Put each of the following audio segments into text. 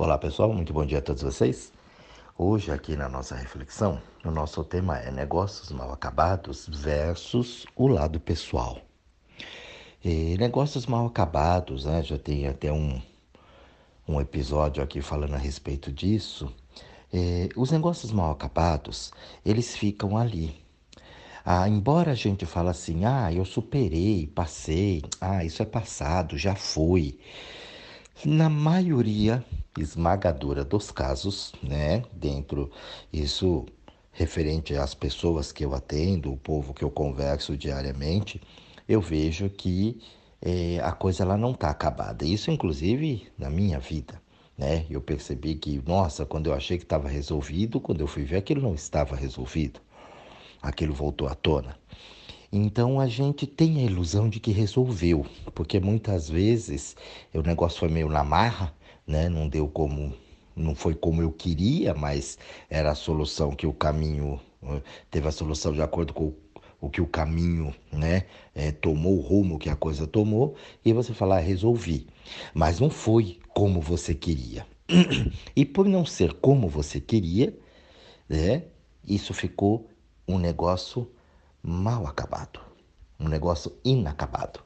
Olá pessoal, muito bom dia a todos vocês. Hoje aqui na nossa reflexão, o nosso tema é negócios mal acabados versus o lado pessoal. E negócios mal acabados, né? Já tem até um, um episódio aqui falando a respeito disso. E os negócios mal acabados, eles ficam ali. Ah, embora a gente fale assim, ah, eu superei, passei, ah, isso é passado, já foi. Na maioria esmagadora dos casos, né, dentro isso referente às pessoas que eu atendo, o povo que eu converso diariamente, eu vejo que é, a coisa ela não está acabada. Isso, inclusive, na minha vida. Né? Eu percebi que, nossa, quando eu achei que estava resolvido, quando eu fui ver, aquilo não estava resolvido. Aquilo voltou à tona. Então a gente tem a ilusão de que resolveu, porque muitas vezes o negócio foi meio na marra, né? Não deu como, não foi como eu queria, mas era a solução que o caminho eh, teve a solução de acordo com o que o caminho, né, é, tomou o rumo que a coisa tomou e você falar ah, resolvi, mas não foi como você queria. E por não ser como você queria, né, isso ficou um negócio mal acabado, um negócio inacabado.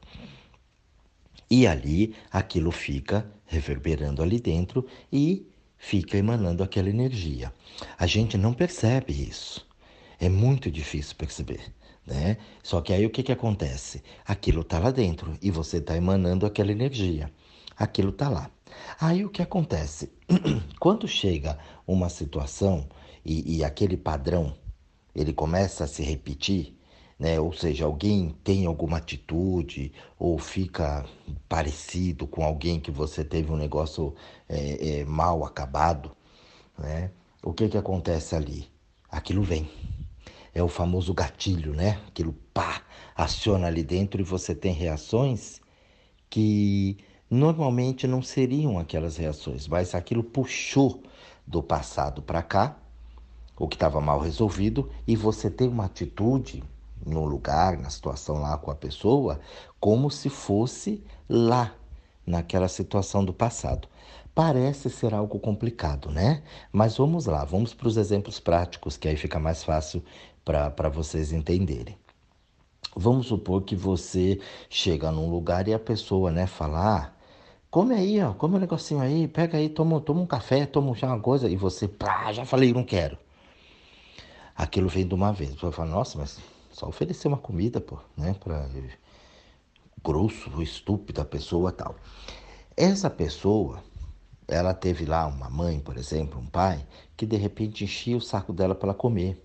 E ali aquilo fica reverberando ali dentro e fica emanando aquela energia. A gente não percebe isso. É muito difícil perceber. Né? Só que aí o que, que acontece? Aquilo está lá dentro e você está emanando aquela energia. Aquilo está lá. Aí o que acontece? Quando chega uma situação e, e aquele padrão ele começa a se repetir, né? Ou seja, alguém tem alguma atitude ou fica parecido com alguém que você teve um negócio é, é, mal acabado, né? O que que acontece ali? Aquilo vem. É o famoso gatilho, né? Aquilo pá, aciona ali dentro e você tem reações que normalmente não seriam aquelas reações, mas aquilo puxou do passado para cá, o que estava mal resolvido, e você tem uma atitude no lugar, na situação lá com a pessoa, como se fosse lá, naquela situação do passado. Parece ser algo complicado, né? Mas vamos lá, vamos para os exemplos práticos, que aí fica mais fácil para vocês entenderem. Vamos supor que você chega num lugar e a pessoa, né, fala, ah, come aí, ó, come um negocinho aí, pega aí, toma, toma um café, toma já uma coisa, e você, pá, já falei, não quero. Aquilo vem de uma vez. Você fala, nossa, mas só oferecer uma comida, pô, né? Pra grosso, estúpido a pessoa tal. Essa pessoa, ela teve lá uma mãe, por exemplo, um pai, que de repente enchia o saco dela para ela comer.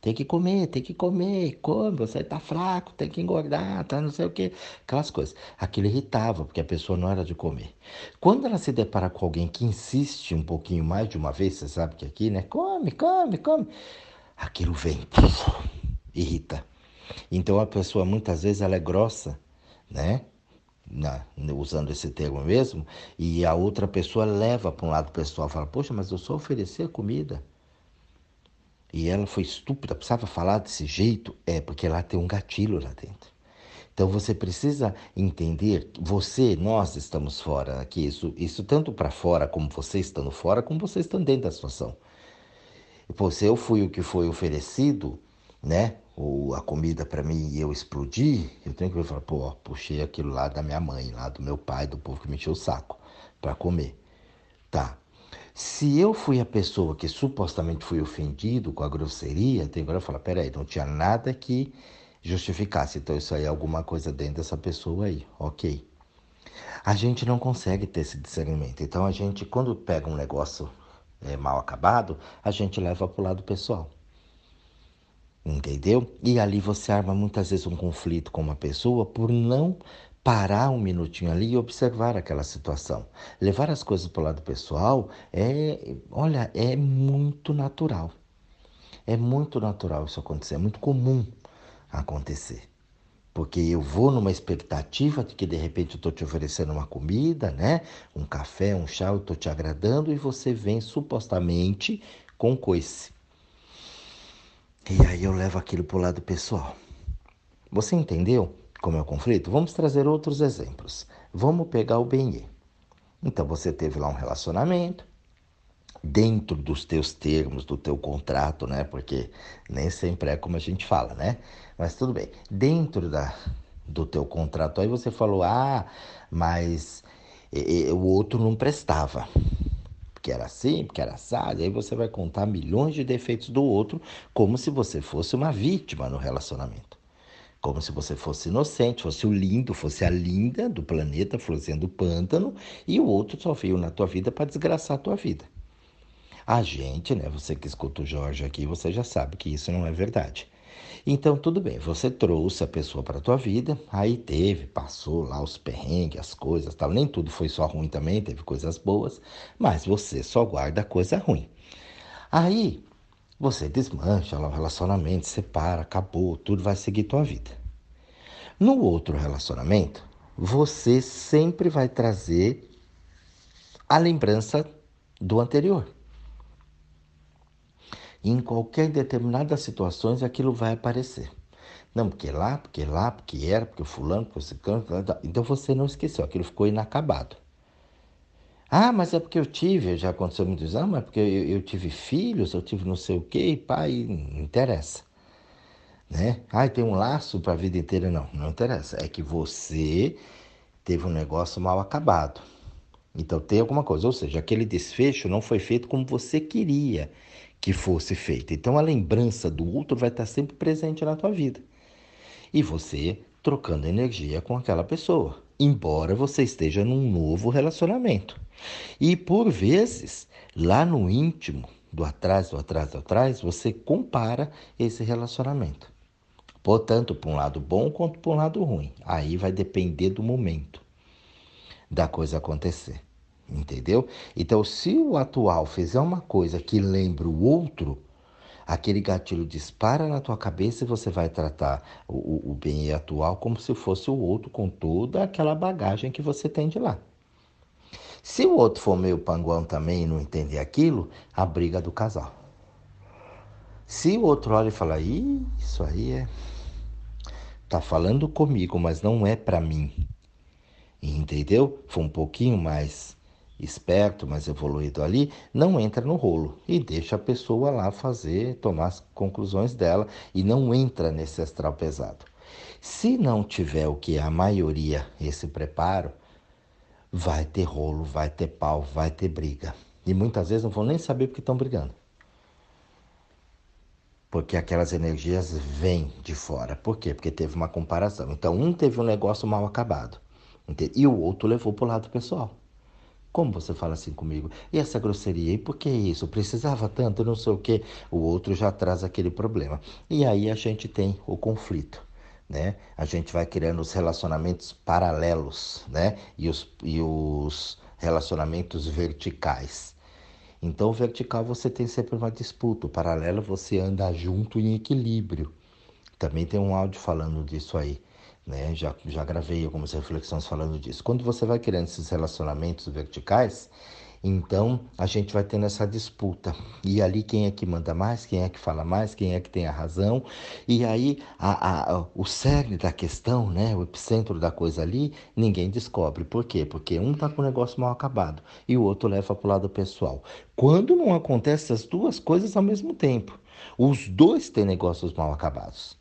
Tem que comer, tem que comer, come, você tá fraco, tem que engordar, tá não sei o que, aquelas coisas. Aquilo irritava, porque a pessoa não era de comer. Quando ela se depara com alguém que insiste um pouquinho mais de uma vez, você sabe que aqui, né? Come, come, come. Aquilo vem, irrita. Então a pessoa muitas vezes ela é grossa, né? Na, usando esse termo mesmo, e a outra pessoa leva para um lado pessoal, fala, poxa, mas eu só ofereci a comida. E ela foi estúpida, precisava falar desse jeito, é porque ela tem um gatilho lá dentro. Então você precisa entender, você, nós estamos fora aqui, isso, isso tanto para fora como você estando fora, como você estando dentro da situação. Pô, se eu fui o que foi oferecido, né? Ou a comida para mim e eu explodir, eu tenho que falar, pô, ó, puxei aquilo lá da minha mãe, lá do meu pai, do povo que me encheu o saco para comer. Tá. Se eu fui a pessoa que supostamente fui ofendido com a grosseria, tem que falar, peraí, não tinha nada que justificasse. Então isso aí é alguma coisa dentro dessa pessoa aí, ok. A gente não consegue ter esse discernimento. Então a gente, quando pega um negócio é, mal acabado, a gente leva para o lado pessoal. Entendeu? E ali você arma muitas vezes um conflito com uma pessoa por não parar um minutinho ali e observar aquela situação. Levar as coisas para o lado pessoal é, olha, é muito natural. É muito natural isso acontecer, é muito comum acontecer. Porque eu vou numa expectativa de que de repente eu estou te oferecendo uma comida, né? Um café, um chá, eu estou te agradando e você vem supostamente com coice. E aí eu levo aquilo para o lado pessoal. Você entendeu como é o conflito? Vamos trazer outros exemplos. Vamos pegar o Benê. Então você teve lá um relacionamento, dentro dos teus termos, do teu contrato, né? Porque nem sempre é como a gente fala, né? Mas tudo bem. Dentro da, do teu contrato, aí você falou, ah, mas e, e, o outro não prestava. Porque era assim, porque era assado. Aí você vai contar milhões de defeitos do outro, como se você fosse uma vítima no relacionamento. Como se você fosse inocente, fosse o lindo, fosse a linda do planeta, fosse do pântano, e o outro só veio na tua vida para desgraçar a tua vida. A gente, né? Você que escuta o Jorge aqui, você já sabe que isso não é verdade. Então, tudo bem, você trouxe a pessoa para a tua vida, aí teve, passou lá os perrengues, as coisas, tal. Nem tudo foi só ruim também, teve coisas boas, mas você só guarda coisa ruim. Aí, você desmancha lá o relacionamento, separa, acabou, tudo vai seguir tua vida. No outro relacionamento, você sempre vai trazer a lembrança do anterior em qualquer determinadas situações aquilo vai aparecer. Não, porque lá, porque lá, porque era, porque fulano, porque ciclano, então você não esqueceu, aquilo ficou inacabado. Ah, mas é porque eu tive, já aconteceu muitos anos, mas é porque eu, eu, tive filhos, eu tive não sei o quê, e pai, não interessa. Né? Ah, tem um laço para a vida inteira. Não, não interessa. É que você teve um negócio mal acabado. Então tem alguma coisa, ou seja, aquele desfecho não foi feito como você queria que fosse feita. Então a lembrança do outro vai estar sempre presente na tua vida. E você trocando energia com aquela pessoa, embora você esteja num novo relacionamento. E por vezes, lá no íntimo, do atrás, do atrás, do atrás, você compara esse relacionamento. Portanto, para um lado bom quanto para um lado ruim. Aí vai depender do momento da coisa acontecer. Entendeu? Então, se o atual fizer uma coisa que lembra o outro, aquele gatilho dispara na tua cabeça e você vai tratar o, o bem atual como se fosse o outro com toda aquela bagagem que você tem de lá. Se o outro for meio panguão também e não entender aquilo, a briga do casal. Se o outro olha e fala, isso aí é. Tá falando comigo, mas não é para mim. Entendeu? Foi um pouquinho mais esperto, mais evoluído ali, não entra no rolo e deixa a pessoa lá fazer, tomar as conclusões dela e não entra nesse astral pesado. Se não tiver o que é a maioria esse preparo, vai ter rolo, vai ter pau, vai ter briga. E muitas vezes não vão nem saber porque estão brigando. Porque aquelas energias vêm de fora. Por quê? Porque teve uma comparação. Então, um teve um negócio mal acabado. E o outro levou para o lado pessoal. Como você fala assim comigo? E essa grosseria? E por que isso? Precisava tanto, não sei o quê. O outro já traz aquele problema. E aí a gente tem o conflito. Né? A gente vai criando os relacionamentos paralelos, né? E os, e os relacionamentos verticais. Então, vertical você tem sempre uma disputa, o paralelo você anda junto em equilíbrio. Também tem um áudio falando disso aí. Né? Já, já gravei algumas reflexões falando disso. Quando você vai criando esses relacionamentos verticais, então a gente vai tendo essa disputa. E ali quem é que manda mais, quem é que fala mais, quem é que tem a razão. E aí a, a, o cerne da questão, né, o epicentro da coisa ali, ninguém descobre. Por quê? Porque um está com o negócio mal acabado e o outro leva para o lado pessoal. Quando não acontecem as duas coisas ao mesmo tempo, os dois têm negócios mal acabados.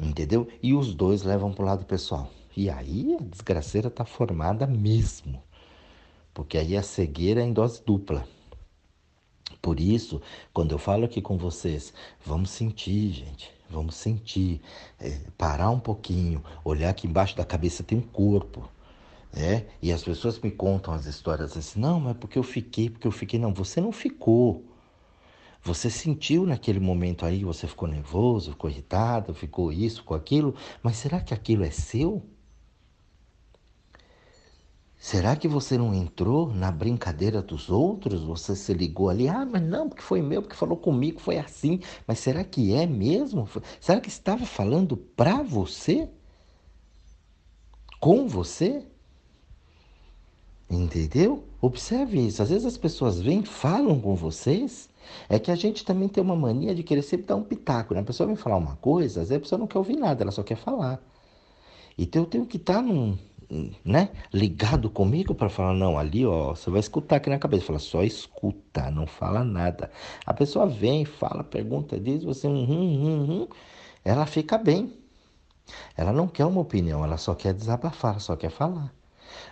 Entendeu? E os dois levam para o lado pessoal. E aí a desgraceira está formada mesmo. Porque aí a cegueira é em dose dupla. Por isso, quando eu falo aqui com vocês, vamos sentir, gente. Vamos sentir. É, parar um pouquinho. Olhar que embaixo da cabeça tem um corpo. É? E as pessoas me contam as histórias assim, não, mas porque eu fiquei, porque eu fiquei. Não, você não ficou. Você sentiu naquele momento aí, você ficou nervoso, ficou irritado, ficou isso, ficou aquilo, mas será que aquilo é seu? Será que você não entrou na brincadeira dos outros? Você se ligou ali, ah, mas não, porque foi meu, porque falou comigo, foi assim. Mas será que é mesmo? Será que estava falando para você? Com você? Entendeu? Observe isso. Às vezes as pessoas vêm, falam com vocês. É que a gente também tem uma mania de querer sempre dar um pitaco. Né? A pessoa vem falar uma coisa, às vezes a pessoa não quer ouvir nada, ela só quer falar. Então eu tenho que estar num, né, ligado comigo para falar, não, ali, ó, você vai escutar aqui na cabeça. Fala, só escuta, não fala nada. A pessoa vem, fala, pergunta, diz, você, hum, hum, hum, hum, ela fica bem. Ela não quer uma opinião, ela só quer desabafar, só quer falar.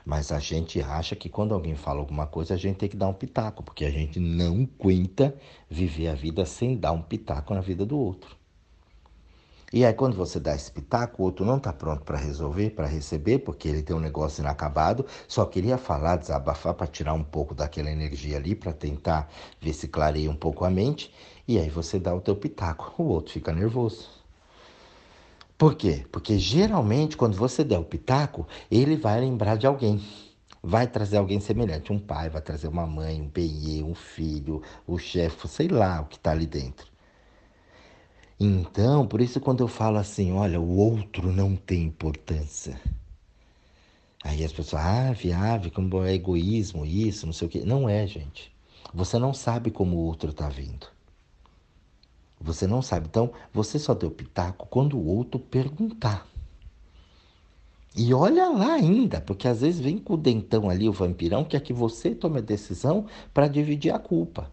Mas a gente acha que quando alguém fala alguma coisa, a gente tem que dar um pitaco, porque a gente não aguenta viver a vida sem dar um pitaco na vida do outro. E aí, quando você dá esse pitaco, o outro não está pronto para resolver, para receber, porque ele tem um negócio inacabado, só queria falar, desabafar para tirar um pouco daquela energia ali, para tentar ver se clareia um pouco a mente. E aí você dá o teu pitaco, o outro fica nervoso. Por quê? Porque geralmente quando você der o pitaco, ele vai lembrar de alguém. Vai trazer alguém semelhante, um pai, vai trazer uma mãe, um benê, um filho, o chefe, sei lá o que está ali dentro. Então, por isso quando eu falo assim, olha, o outro não tem importância. Aí as pessoas, ah, viave, como é egoísmo, isso, não sei o quê. Não é, gente. Você não sabe como o outro está vindo. Você não sabe. Então, você só deu pitaco quando o outro perguntar. E olha lá ainda, porque às vezes vem com o dentão ali, o vampirão, que é que você tome a decisão para dividir a culpa.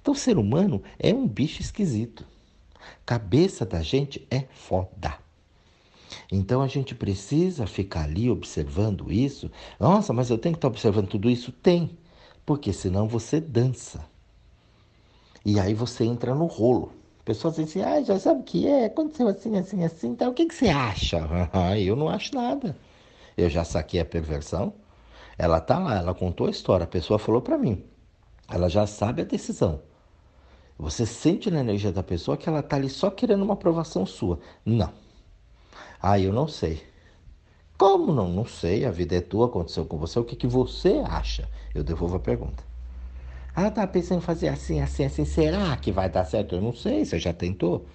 Então, o ser humano é um bicho esquisito. Cabeça da gente é foda. Então a gente precisa ficar ali observando isso. Nossa, mas eu tenho que estar observando tudo isso? Tem, porque senão você dança. E aí você entra no rolo. Pessoas dizem assim, ah, já sabe o que é, aconteceu assim, assim, assim, então o que, que você acha? Ah, eu não acho nada. Eu já saquei a perversão. Ela tá lá, ela contou a história, a pessoa falou para mim. Ela já sabe a decisão. Você sente na energia da pessoa que ela tá ali só querendo uma aprovação sua. Não. Ah, eu não sei. Como não? Não sei. A vida é tua, aconteceu com você. O que, que você acha? Eu devolvo a pergunta. Ah, tá pensando em fazer assim, assim, assim. Será que vai dar certo? Eu não sei, você já tentou?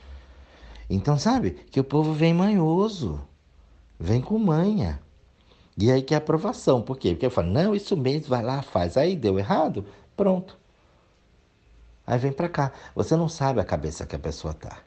Então, sabe, que o povo vem manhoso, vem com manha. E aí que é aprovação. Por quê? Porque eu falo, não, isso mesmo, vai lá, faz. Aí deu errado, pronto. Aí vem para cá. Você não sabe a cabeça que a pessoa tá.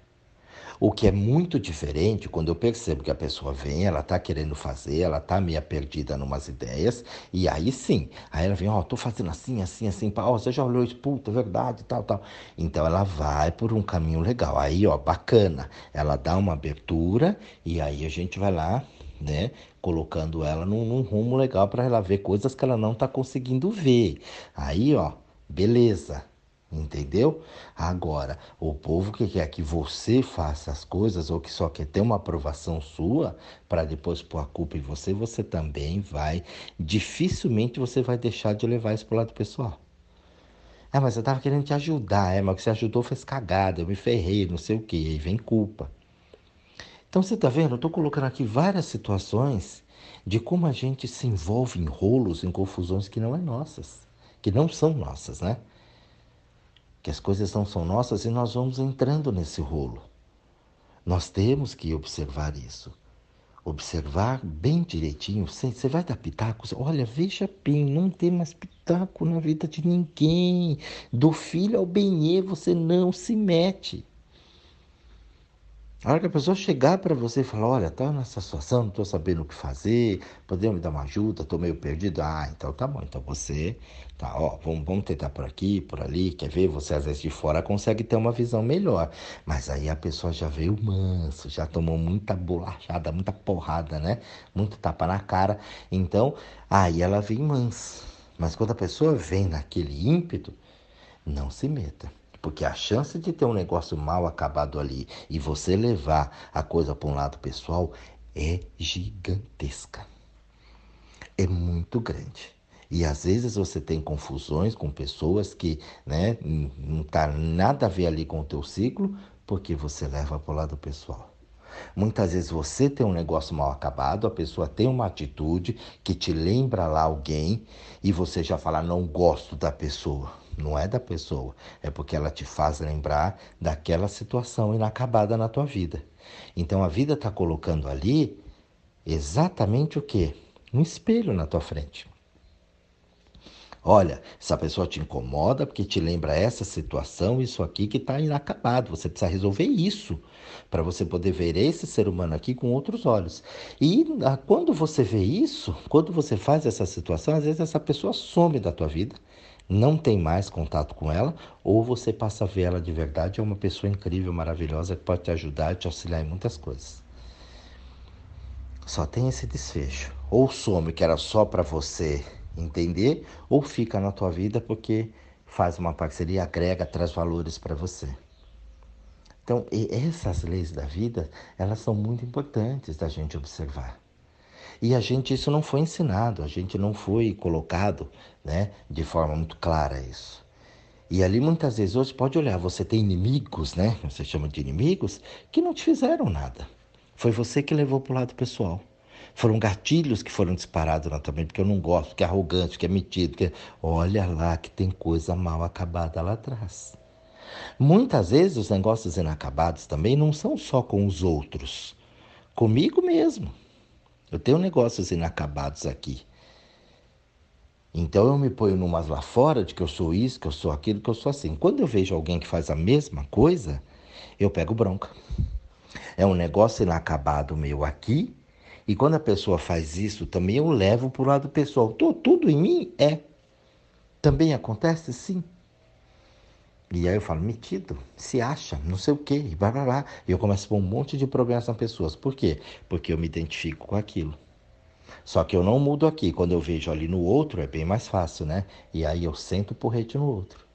O que é muito diferente quando eu percebo que a pessoa vem, ela tá querendo fazer, ela tá meio perdida numas ideias, e aí sim, aí ela vem, ó, oh, tô fazendo assim, assim, assim, ó, oh, você já olhou isso, puta, é verdade, tal, tal. Então ela vai por um caminho legal. Aí, ó, bacana. Ela dá uma abertura e aí a gente vai lá, né, colocando ela num, num rumo legal para ela ver coisas que ela não tá conseguindo ver. Aí, ó, beleza. Entendeu? Agora, o povo que quer que você faça as coisas ou que só quer ter uma aprovação sua para depois pôr a culpa em você, você também vai, dificilmente você vai deixar de levar isso para o lado pessoal. É, mas eu estava querendo te ajudar, é, mas o que você ajudou fez cagada, eu me ferrei, não sei o que, aí vem culpa. Então você está vendo? Eu estou colocando aqui várias situações de como a gente se envolve em rolos, em confusões que não é nossas, que não são nossas, né? Que as coisas não são nossas e nós vamos entrando nesse rolo. Nós temos que observar isso. Observar bem direitinho. Você vai dar pitaco? Olha, veja bem, não tem mais pitaco na vida de ninguém. Do filho ao benê, você não se mete. A hora que a pessoa chegar para você e falar, olha, tá nessa situação, não estou sabendo o que fazer, podemos me dar uma ajuda, estou meio perdido. Ah, então tá bom, então você, tá, ó, vamos, vamos tentar por aqui, por ali, quer ver? Você às vezes de fora consegue ter uma visão melhor. Mas aí a pessoa já veio manso, já tomou muita bolachada, muita porrada, né? Muito tapa na cara. Então, aí ela vem mansa. Mas quando a pessoa vem naquele ímpeto, não se meta. Porque a chance de ter um negócio mal acabado ali e você levar a coisa para um lado pessoal é gigantesca. É muito grande. E às vezes você tem confusões com pessoas que né, não tá nada a ver ali com o teu ciclo, porque você leva para o lado pessoal. Muitas vezes você tem um negócio mal acabado, a pessoa tem uma atitude que te lembra lá alguém e você já fala, não gosto da pessoa não é da pessoa, é porque ela te faz lembrar daquela situação inacabada na tua vida. Então a vida está colocando ali exatamente o que? Um espelho na tua frente. Olha, essa pessoa te incomoda porque te lembra essa situação, isso aqui que está inacabado. Você precisa resolver isso para você poder ver esse ser humano aqui com outros olhos. E ah, quando você vê isso, quando você faz essa situação, às vezes essa pessoa some da tua vida, não tem mais contato com ela, ou você passa a ver ela de verdade, é uma pessoa incrível, maravilhosa, que pode te ajudar e te auxiliar em muitas coisas. Só tem esse desfecho. Ou some que era só para você entender, ou fica na tua vida porque faz uma parceria, agrega, traz valores para você. Então, essas leis da vida, elas são muito importantes da gente observar. E a gente, isso não foi ensinado, a gente não foi colocado né, de forma muito clara isso. E ali muitas vezes hoje pode olhar, você tem inimigos, né? Você chama de inimigos, que não te fizeram nada. Foi você que levou para o lado pessoal. Foram gatilhos que foram disparados na mente, porque eu não gosto, que é arrogante, que é metido, que é... olha lá que tem coisa mal acabada lá atrás. Muitas vezes os negócios inacabados também não são só com os outros, comigo mesmo. Eu tenho negócios inacabados aqui. Então eu me ponho numas lá fora de que eu sou isso, que eu sou aquilo, que eu sou assim. Quando eu vejo alguém que faz a mesma coisa, eu pego bronca. É um negócio inacabado meu aqui e quando a pessoa faz isso, também eu levo para o lado pessoal. Tô, tudo em mim é. Também acontece? Sim. E aí eu falo, metido, se acha, não sei o quê, e blá blá blá. E eu começo a pôr um monte de problemas nas pessoas. Por quê? Porque eu me identifico com aquilo. Só que eu não mudo aqui. Quando eu vejo ali no outro, é bem mais fácil, né? E aí eu sento o porrete no outro.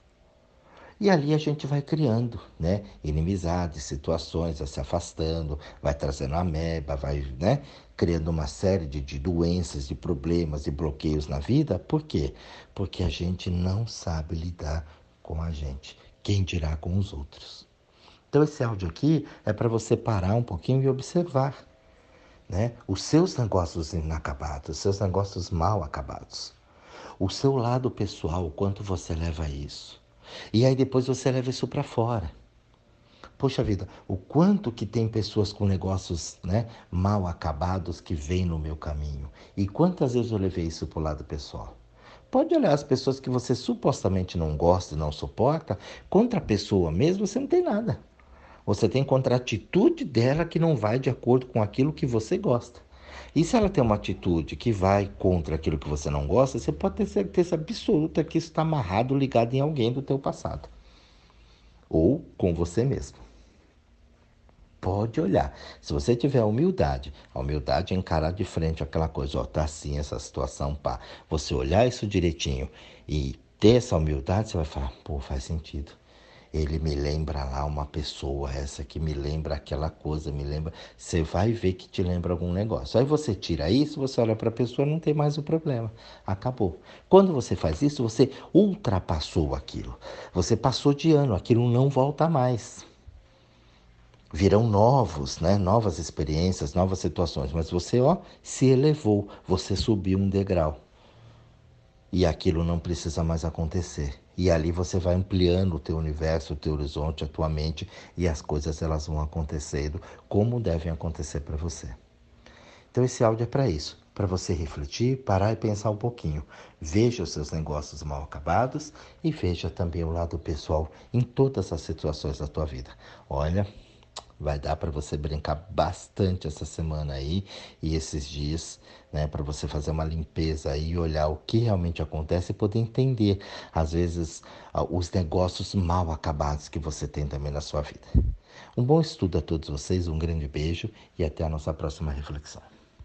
E ali a gente vai criando, né? Inimizades, situações, vai se afastando, vai trazendo ameba, vai, né? Criando uma série de, de doenças, de problemas, de bloqueios na vida. Por quê? Porque a gente não sabe lidar com a gente. Quem dirá com os outros? Então esse áudio aqui é para você parar um pouquinho e observar, né? Os seus negócios inacabados, os seus negócios mal acabados. O seu lado pessoal, o quanto você leva isso e aí depois você leva isso para fora. Poxa vida, o quanto que tem pessoas com negócios né, mal acabados que vêm no meu caminho. E quantas vezes eu levei isso para o lado pessoal. Pode olhar as pessoas que você supostamente não gosta e não suporta, contra a pessoa mesmo você não tem nada. Você tem contra a atitude dela que não vai de acordo com aquilo que você gosta. E se ela tem uma atitude que vai contra aquilo que você não gosta, você pode ter certeza absoluta que isso está amarrado, ligado em alguém do teu passado. Ou com você mesmo. Pode olhar. Se você tiver humildade, a humildade é encarar de frente aquela coisa, ó, tá assim essa situação, pá. Você olhar isso direitinho e ter essa humildade, você vai falar, pô, faz sentido ele me lembra lá uma pessoa, essa que me lembra aquela coisa, me lembra. Você vai ver que te lembra algum negócio. Aí você tira isso, você olha para a pessoa, não tem mais o problema. Acabou. Quando você faz isso, você ultrapassou aquilo. Você passou de ano, aquilo não volta mais. Virão novos, né? Novas experiências, novas situações, mas você, ó, se elevou, você subiu um degrau. E aquilo não precisa mais acontecer. E ali você vai ampliando o teu universo, o teu horizonte, a tua mente e as coisas elas vão acontecendo como devem acontecer para você. Então esse áudio é para isso, para você refletir, parar e pensar um pouquinho. Veja os seus negócios mal acabados e veja também o lado pessoal em todas as situações da tua vida. Olha, Vai dar para você brincar bastante essa semana aí e esses dias, né, para você fazer uma limpeza aí, olhar o que realmente acontece e poder entender, às vezes, os negócios mal acabados que você tem também na sua vida. Um bom estudo a todos vocês, um grande beijo e até a nossa próxima reflexão.